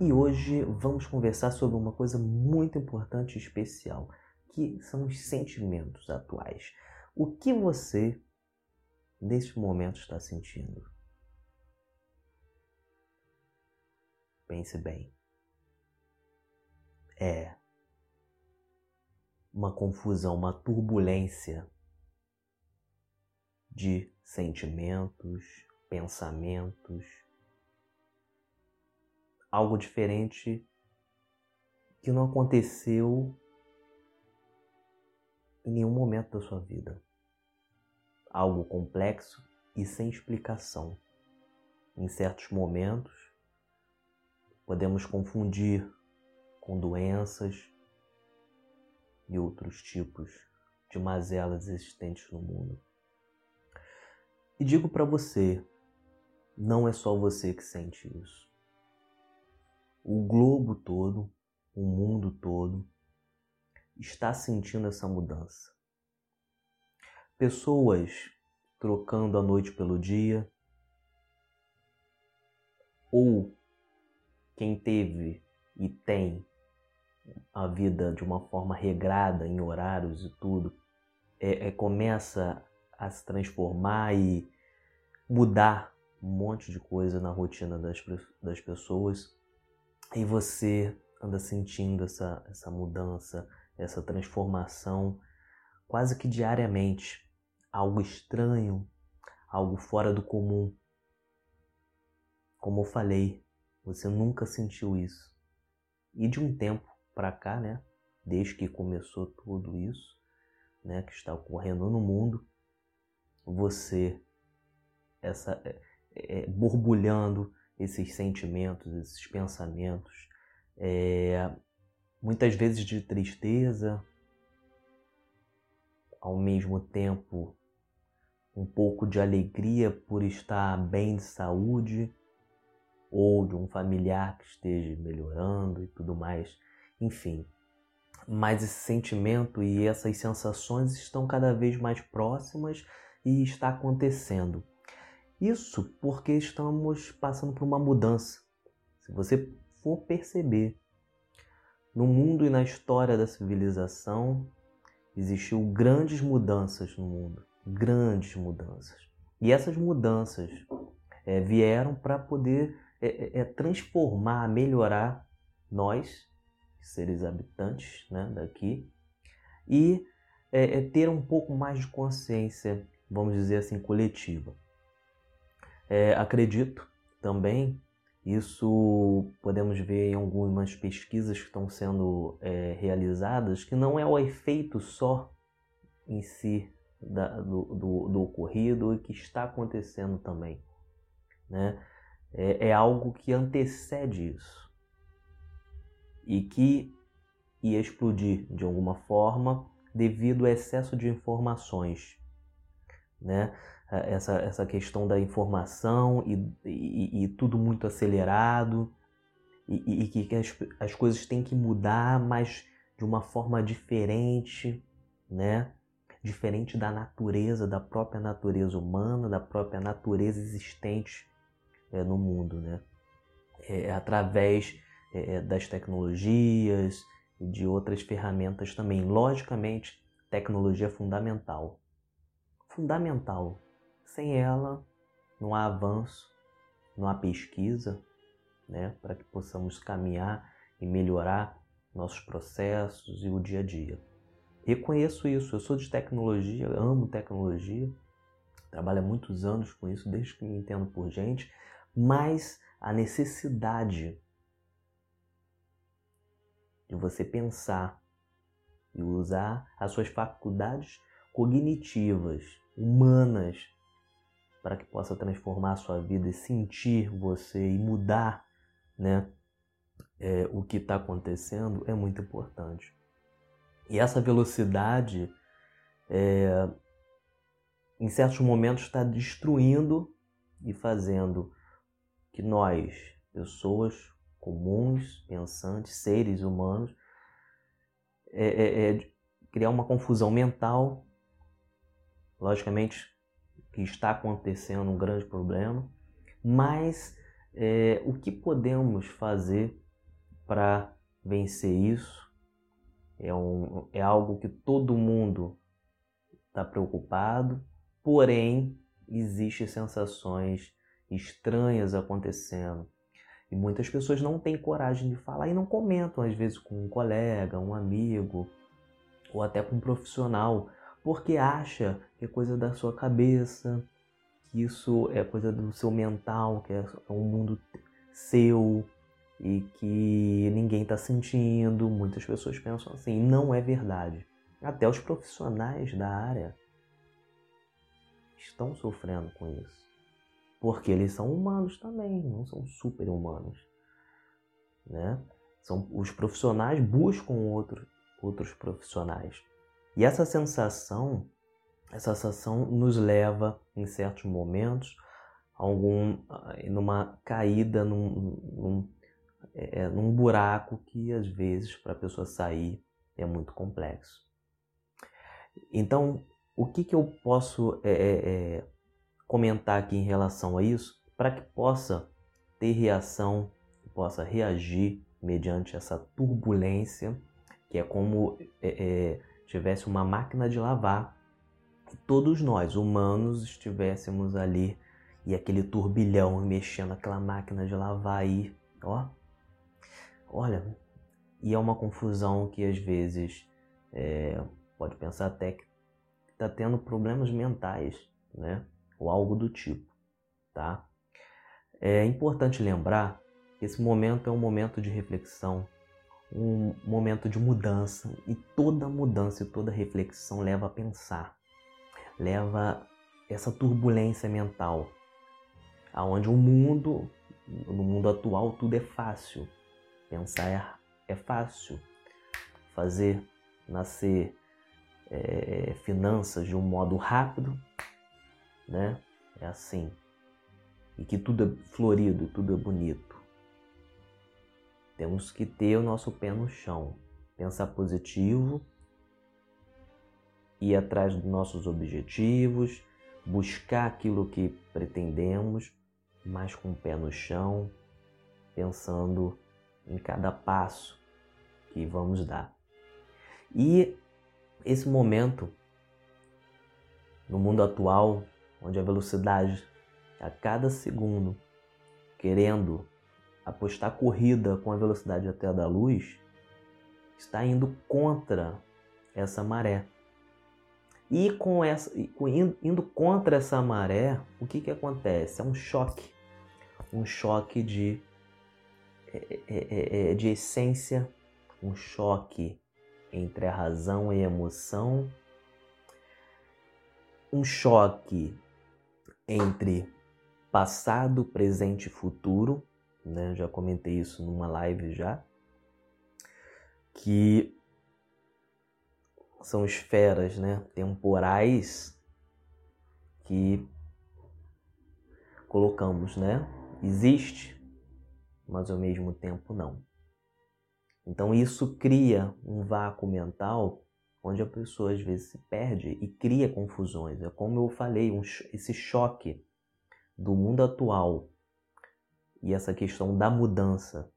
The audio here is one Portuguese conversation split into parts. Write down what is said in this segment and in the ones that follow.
E hoje vamos conversar sobre uma coisa muito importante e especial, que são os sentimentos atuais. O que você, neste momento, está sentindo? Pense bem. É uma confusão, uma turbulência de sentimentos, pensamentos, algo diferente que não aconteceu em nenhum momento da sua vida. Algo complexo e sem explicação. Em certos momentos, podemos confundir com doenças e outros tipos de mazelas existentes no mundo. E digo para você, não é só você que sente isso o globo todo, o mundo todo está sentindo essa mudança. Pessoas trocando a noite pelo dia, ou quem teve e tem a vida de uma forma regrada em horários e tudo, é, é, começa a se transformar e mudar um monte de coisa na rotina das, das pessoas e você anda sentindo essa, essa mudança, essa transformação quase que diariamente. Algo estranho, algo fora do comum. Como eu falei, você nunca sentiu isso. E de um tempo para cá, né, desde que começou tudo isso, né, que está ocorrendo no mundo, você essa é, é, borbulhando esses sentimentos, esses pensamentos, é, muitas vezes de tristeza, ao mesmo tempo um pouco de alegria por estar bem de saúde ou de um familiar que esteja melhorando e tudo mais, enfim. Mas esse sentimento e essas sensações estão cada vez mais próximas e está acontecendo. Isso porque estamos passando por uma mudança. Se você for perceber, no mundo e na história da civilização existiu grandes mudanças no mundo, grandes mudanças. E essas mudanças é, vieram para poder é, é, transformar, melhorar nós, seres habitantes né, daqui, e ter um pouco mais de consciência, vamos dizer assim, coletiva. É, acredito também, isso podemos ver em algumas pesquisas que estão sendo é, realizadas, que não é o efeito só em si da, do, do, do, ocorrido e que está acontecendo também. Né? É, é algo que antecede isso e que ia explodir de alguma forma devido ao excesso de informações. Né? Essa, essa questão da informação e, e, e tudo muito acelerado e, e que as, as coisas têm que mudar, mas de uma forma diferente, né? Diferente da natureza, da própria natureza humana, da própria natureza existente é, no mundo, né? É, através é, das tecnologias e de outras ferramentas também. Logicamente, tecnologia é fundamental. Fundamental sem ela, não há avanço, não há pesquisa, né, para que possamos caminhar e melhorar nossos processos e o dia a dia. Reconheço isso, eu sou de tecnologia, amo tecnologia, trabalho há muitos anos com isso, desde que me entendo por gente, mas a necessidade de você pensar e usar as suas faculdades cognitivas, humanas, para que possa transformar a sua vida e sentir você e mudar né, é, o que está acontecendo é muito importante. E essa velocidade, é, em certos momentos, está destruindo e fazendo que nós, pessoas comuns, pensantes, seres humanos, é, é, é criar uma confusão mental, logicamente que está acontecendo um grande problema, mas é, o que podemos fazer para vencer isso. É, um, é algo que todo mundo está preocupado, porém existem sensações estranhas acontecendo. E muitas pessoas não têm coragem de falar e não comentam, às vezes, com um colega, um amigo, ou até com um profissional, porque acha que é coisa da sua cabeça, que isso é coisa do seu mental, que é um mundo seu e que ninguém está sentindo. Muitas pessoas pensam assim, não é verdade. Até os profissionais da área estão sofrendo com isso. Porque eles são humanos também, não são super-humanos. Né? São, os profissionais buscam outro, outros profissionais. E essa sensação, essa sensação nos leva, em certos momentos, a algum, numa caída, num, num, é, é, num buraco que às vezes para a pessoa sair é muito complexo. Então, o que, que eu posso é, é, é comentar aqui em relação a isso para que possa ter reação, possa reagir mediante essa turbulência, que é como é, é, tivesse uma máquina de lavar e todos nós, humanos, estivéssemos ali e aquele turbilhão mexendo aquela máquina de lavar aí, ó. Olha, e é uma confusão que às vezes é, pode pensar até que está tendo problemas mentais, né? ou algo do tipo, tá? É importante lembrar que esse momento é um momento de reflexão, um momento de mudança e toda mudança e toda reflexão leva a pensar, leva essa turbulência mental, aonde o mundo, no mundo atual, tudo é fácil, pensar é, é fácil, fazer nascer é, finanças de um modo rápido né? É assim. E que tudo é florido, tudo é bonito. Temos que ter o nosso pé no chão, pensar positivo, ir atrás dos nossos objetivos, buscar aquilo que pretendemos, mas com o pé no chão, pensando em cada passo que vamos dar. E esse momento, no mundo atual, onde a velocidade a cada segundo, querendo apostar corrida com a velocidade até a da luz, está indo contra essa maré. E com essa, indo contra essa maré, o que, que acontece? É um choque, um choque de, é, é, é, de essência, um choque entre a razão e a emoção, um choque entre passado, presente e futuro, né? Já comentei isso numa live já, que são esferas, né, temporais que colocamos, né? Existe, mas ao mesmo tempo não. Então isso cria um vácuo mental onde a pessoa às vezes se perde e cria confusões. É como eu falei, um, esse choque do mundo atual e essa questão da mudança.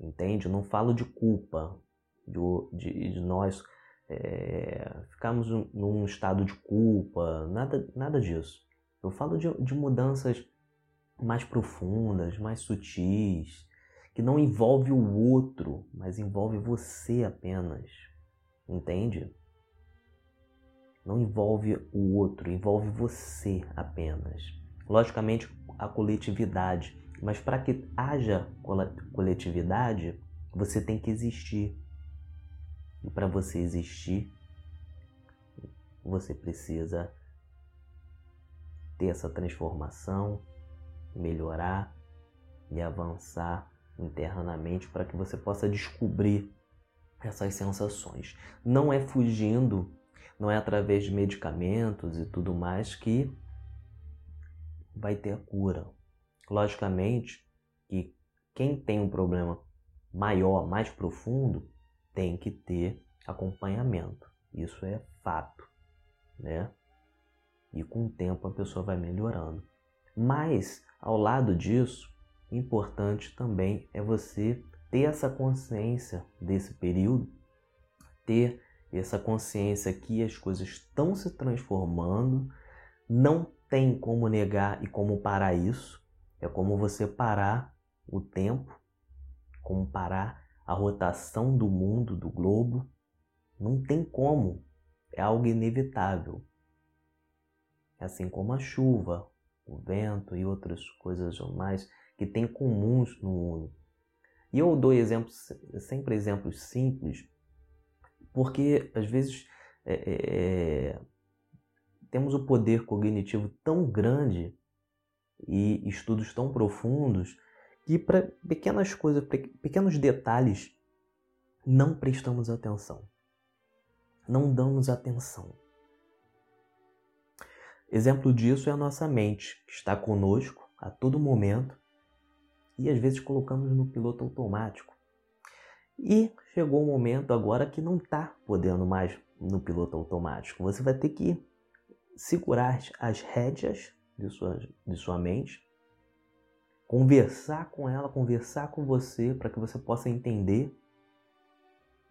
Entende? Eu não falo de culpa, de, de, de nós é, ficarmos num estado de culpa, nada, nada disso. Eu falo de, de mudanças mais profundas, mais sutis, que não envolve o outro, mas envolve você apenas. Entende? Não envolve o outro, envolve você apenas. Logicamente, a coletividade, mas para que haja coletividade, você tem que existir. E para você existir, você precisa ter essa transformação, melhorar e avançar internamente para que você possa descobrir essas sensações. Não é fugindo, não é através de medicamentos e tudo mais que vai ter a cura. Logicamente que quem tem um problema maior, mais profundo, tem que ter acompanhamento. Isso é fato, né? E com o tempo a pessoa vai melhorando. Mas ao lado disso, importante também é você ter essa consciência desse período, ter essa consciência que as coisas estão se transformando, não tem como negar e como parar isso. É como você parar o tempo, como parar a rotação do mundo, do globo. Não tem como. É algo inevitável. Assim como a chuva, o vento e outras coisas mais que tem comuns no mundo. E eu dou exemplos, sempre exemplos simples, porque às vezes é, é, é, temos o poder cognitivo tão grande e estudos tão profundos que para pequenas coisas, pequenos detalhes, não prestamos atenção. Não damos atenção. Exemplo disso é a nossa mente, que está conosco a todo momento e às vezes colocamos no piloto automático. E chegou o um momento agora que não está podendo mais no piloto automático. Você vai ter que segurar as rédeas de sua, de sua mente, conversar com ela, conversar com você para que você possa entender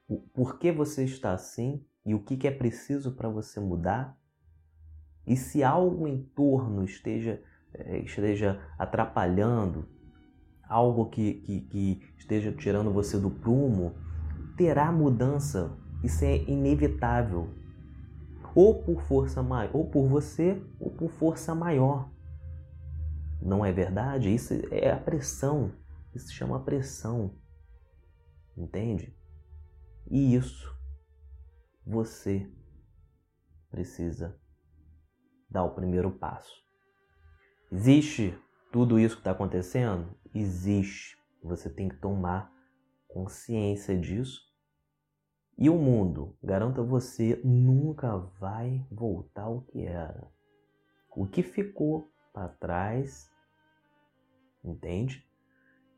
o porquê você está assim e o que, que é preciso para você mudar. E se algo em torno esteja, eh, esteja atrapalhando, algo que, que, que esteja tirando você do prumo, terá mudança. Isso é inevitável. Ou por força maior, ou por você, ou por força maior. Não é verdade? Isso é a pressão. Isso se chama pressão. Entende? E isso você precisa dar o primeiro passo. Existe tudo isso que está acontecendo? existe. Você tem que tomar consciência disso. E o mundo, garanto a você, nunca vai voltar ao que era. O que ficou para trás, entende?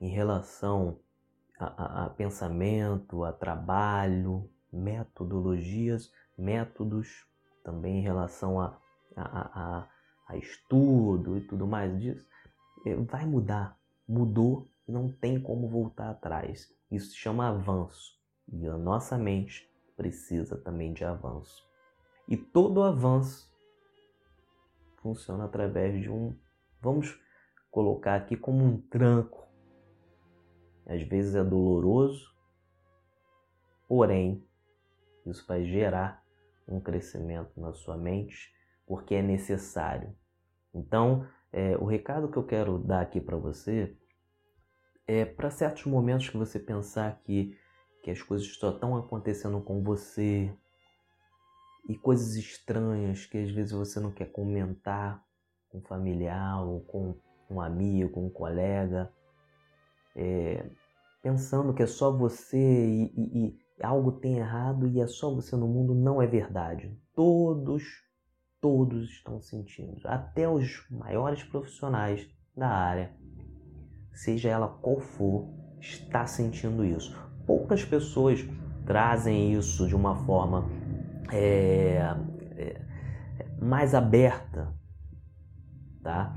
Em relação a, a, a, pensamento, a trabalho, metodologias, métodos, também em relação a, a, a estudo e tudo mais disso, eh, vai mudar mudou, não tem como voltar atrás. Isso se chama avanço. E a nossa mente precisa também de avanço. E todo avanço funciona através de um, vamos colocar aqui como um tranco. Às vezes é doloroso, porém, isso vai gerar um crescimento na sua mente, porque é necessário. Então, é, o recado que eu quero dar aqui para você é para certos momentos que você pensar que, que as coisas só estão acontecendo com você e coisas estranhas que às vezes você não quer comentar com um familiar ou com um amigo, um colega, é, pensando que é só você e, e, e algo tem errado e é só você no mundo, não é verdade. Todos todos estão sentindo, até os maiores profissionais da área, seja ela qual for, está sentindo isso. Poucas pessoas trazem isso de uma forma é, é, mais aberta, tá?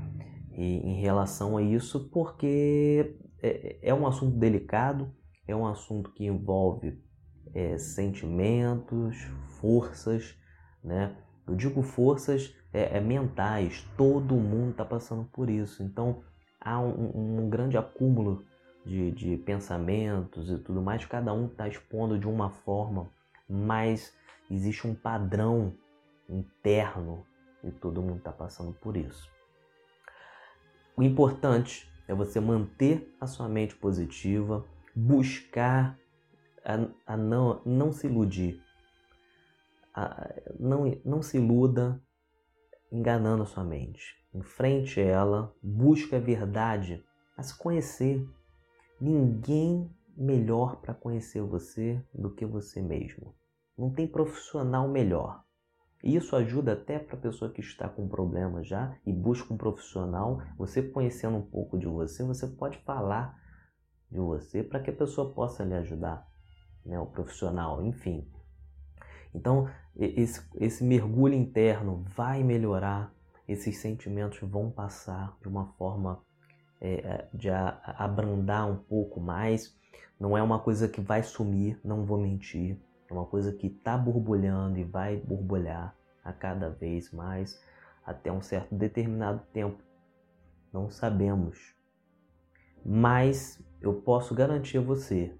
E, em relação a isso, porque é, é, um assunto delicado, é um assunto que envolve é, sentimentos, forças, né? Eu digo forças é, é, mentais, todo mundo está passando por isso. Então há um, um grande acúmulo de, de, pensamentos e tudo mais, cada um está expondo de uma forma, mas existe um padrão interno e todo mundo está passando por isso. O importante é você manter a sua mente positiva, buscar a, a não, não se iludir não, não se iluda enganando a sua mente. Enfrente ela, busque a verdade, a se conhecer. Ninguém melhor para conhecer você do que você mesmo. Não tem profissional melhor. E isso ajuda até para a pessoa que está com problema já e busca um profissional. Você conhecendo um pouco de você, você pode falar de você para que a pessoa possa lhe ajudar, né? O profissional, enfim. Então, esse, esse mergulho interno vai melhorar, esses sentimentos vão passar de uma forma é, é de abrandar um pouco mais. Não é uma coisa que vai sumir, não vou mentir. É uma coisa que está borbulhando e vai borbulhar a cada vez mais até um certo determinado tempo. Não sabemos. Mas eu posso garantir a você,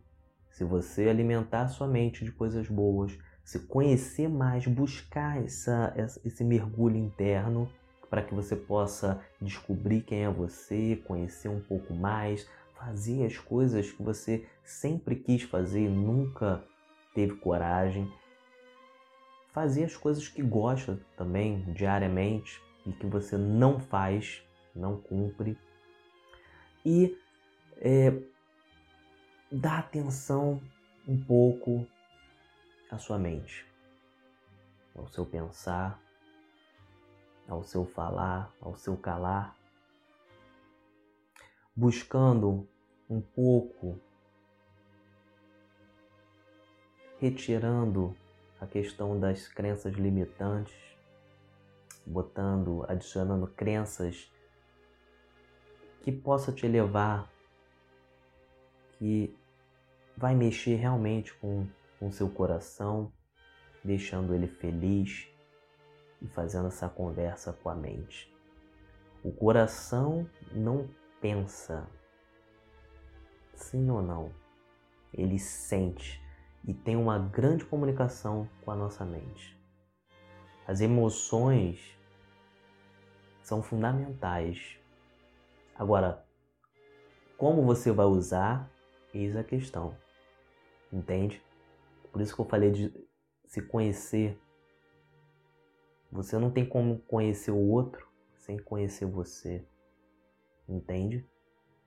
se você alimentar sua mente de coisas boas, se conhecer mais, buscar essa, esse mergulho interno para que você possa descobrir quem é você, conhecer um pouco mais, fazer as coisas que você sempre quis fazer e nunca teve coragem. Fazer as coisas que gosta também diariamente e que você não faz, não cumpre. E é, dar atenção um pouco à sua mente, ao seu pensar, ao seu falar, ao seu calar, buscando um pouco, retirando a questão das crenças limitantes, botando, adicionando crenças que possa te levar, que vai mexer realmente com o seu coração, deixando ele feliz e fazendo essa conversa com a mente. O coração não pensa, sim ou não. Ele sente e tem uma grande comunicação com a nossa mente. As emoções são fundamentais. Agora, como você vai usar, eis a questão. Entende? Por isso que eu falei de se conhecer. Você não tem como conhecer o outro sem conhecer você. Entende?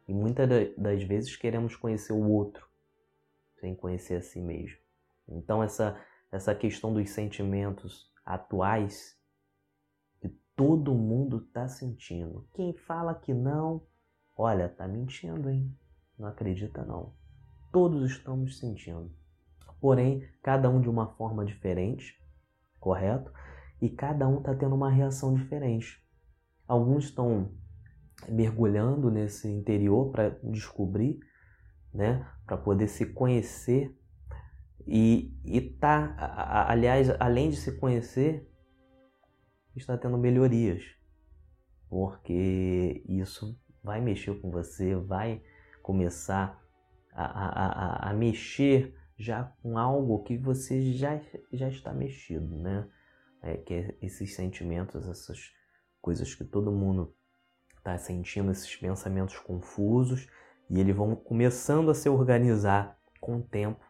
E muitas das vezes queremos conhecer o outro sem conhecer a si mesmo. Então essa essa questão dos sentimentos atuais que todo mundo está sentindo. Quem fala que não, olha, tá mentindo, hein? Não acredita não. Todos estamos sentindo. Porém, cada um de uma forma diferente, correto? E cada um está tendo uma reação diferente. Alguns estão mergulhando nesse interior para descobrir, né, para poder se conhecer e, e tá, aliás, além de se conhecer, está tendo melhorias, porque isso vai mexer com você, vai começar a, a, a, a mexer já com algo que você já, já está mexido, né? É, que esses sentimentos, essas coisas que todo mundo está sentindo esses pensamentos confusos e eles vão começando a se organizar com o tempo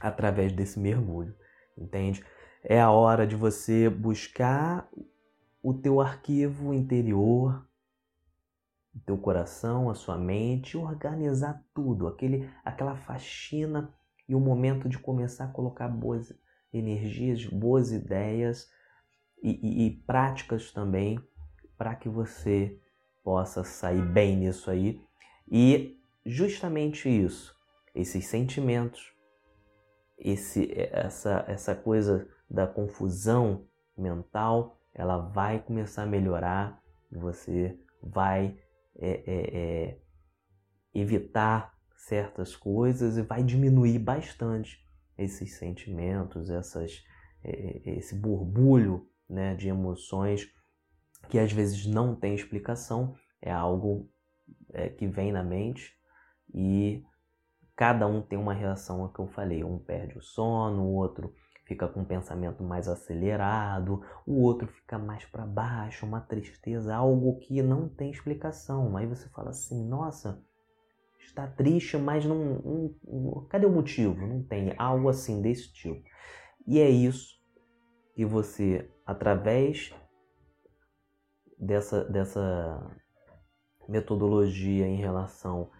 através desse mergulho, entende? É a hora de você buscar o teu arquivo interior, o teu coração, a sua mente, organizar tudo, aquele, aquela faxina e o momento de começar a colocar boas energias, boas ideias e, e, e práticas também para que você possa sair bem nisso aí. E justamente isso, esses sentimentos, esse, essa, essa coisa da confusão mental, ela vai começar a melhorar e você vai é, é, é, evitar certas coisas e vai diminuir bastante esses sentimentos, essas, é, é, esse borbulho né, de emoções que às vezes não tem explicação, é algo é, que vem na mente e cada um tem uma reação ao que eu falei. Um perde o sono, o outro fica com um pensamento mais acelerado, o outro fica mais para baixo, uma tristeza, algo que não tem explicação. Aí você fala assim: nossa, está triste, mas não, não, cadê o motivo? Não tem algo assim desse tipo. E é isso que você, através dessa, dessa metodologia em relação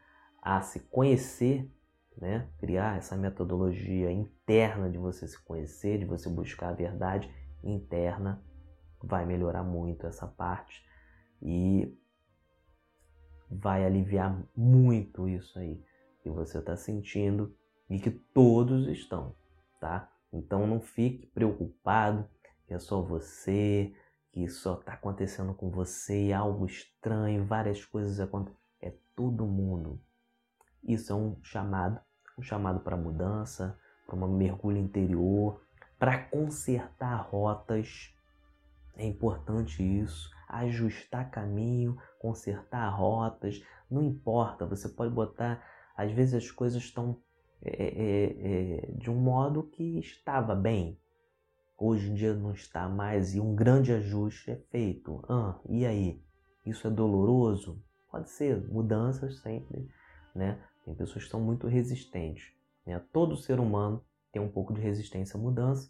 a se conhecer, né? criar essa metodologia interna de você se conhecer, de você buscar a verdade interna, vai melhorar muito essa parte e vai aliviar muito isso aí que você está sentindo e que todos estão, tá? Então não fique preocupado que é só você, que só está acontecendo com você, algo estranho, várias coisas acontecem. É todo mundo. Isso é um chamado um chamado para mudança, para um mergulho interior, para consertar rotas. É importante isso, ajustar caminho, consertar rotas, não importa, você pode botar, às vezes as coisas estão é, é, de um modo que estava bem, hoje em dia não está mais e um grande ajuste é feito. Ah, e aí? Isso é doloroso? Pode ser, mudanças sempre, né? Tem pessoas que são muito resistentes. Né? Todo ser humano tem um pouco de resistência à mudança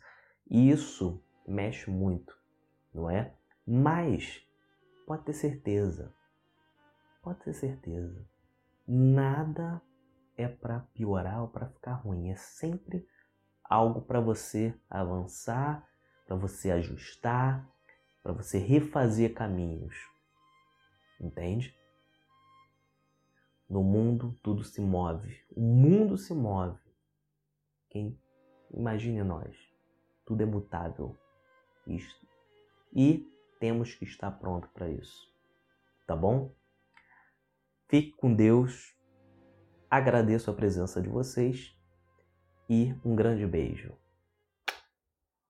e isso mexe muito, não é? Mas pode ter certeza, pode ter certeza, nada é para piorar ou para ficar ruim. É sempre algo para você avançar, para você ajustar, para você refazer caminhos. Entende? No mundo tudo se move. O mundo se move. Quem imagine nós. Tudo é mutável. Isto. E temos que estar pronto para isso. Tá bom? Fique com Deus. Agradeço a presença de vocês e um grande beijo.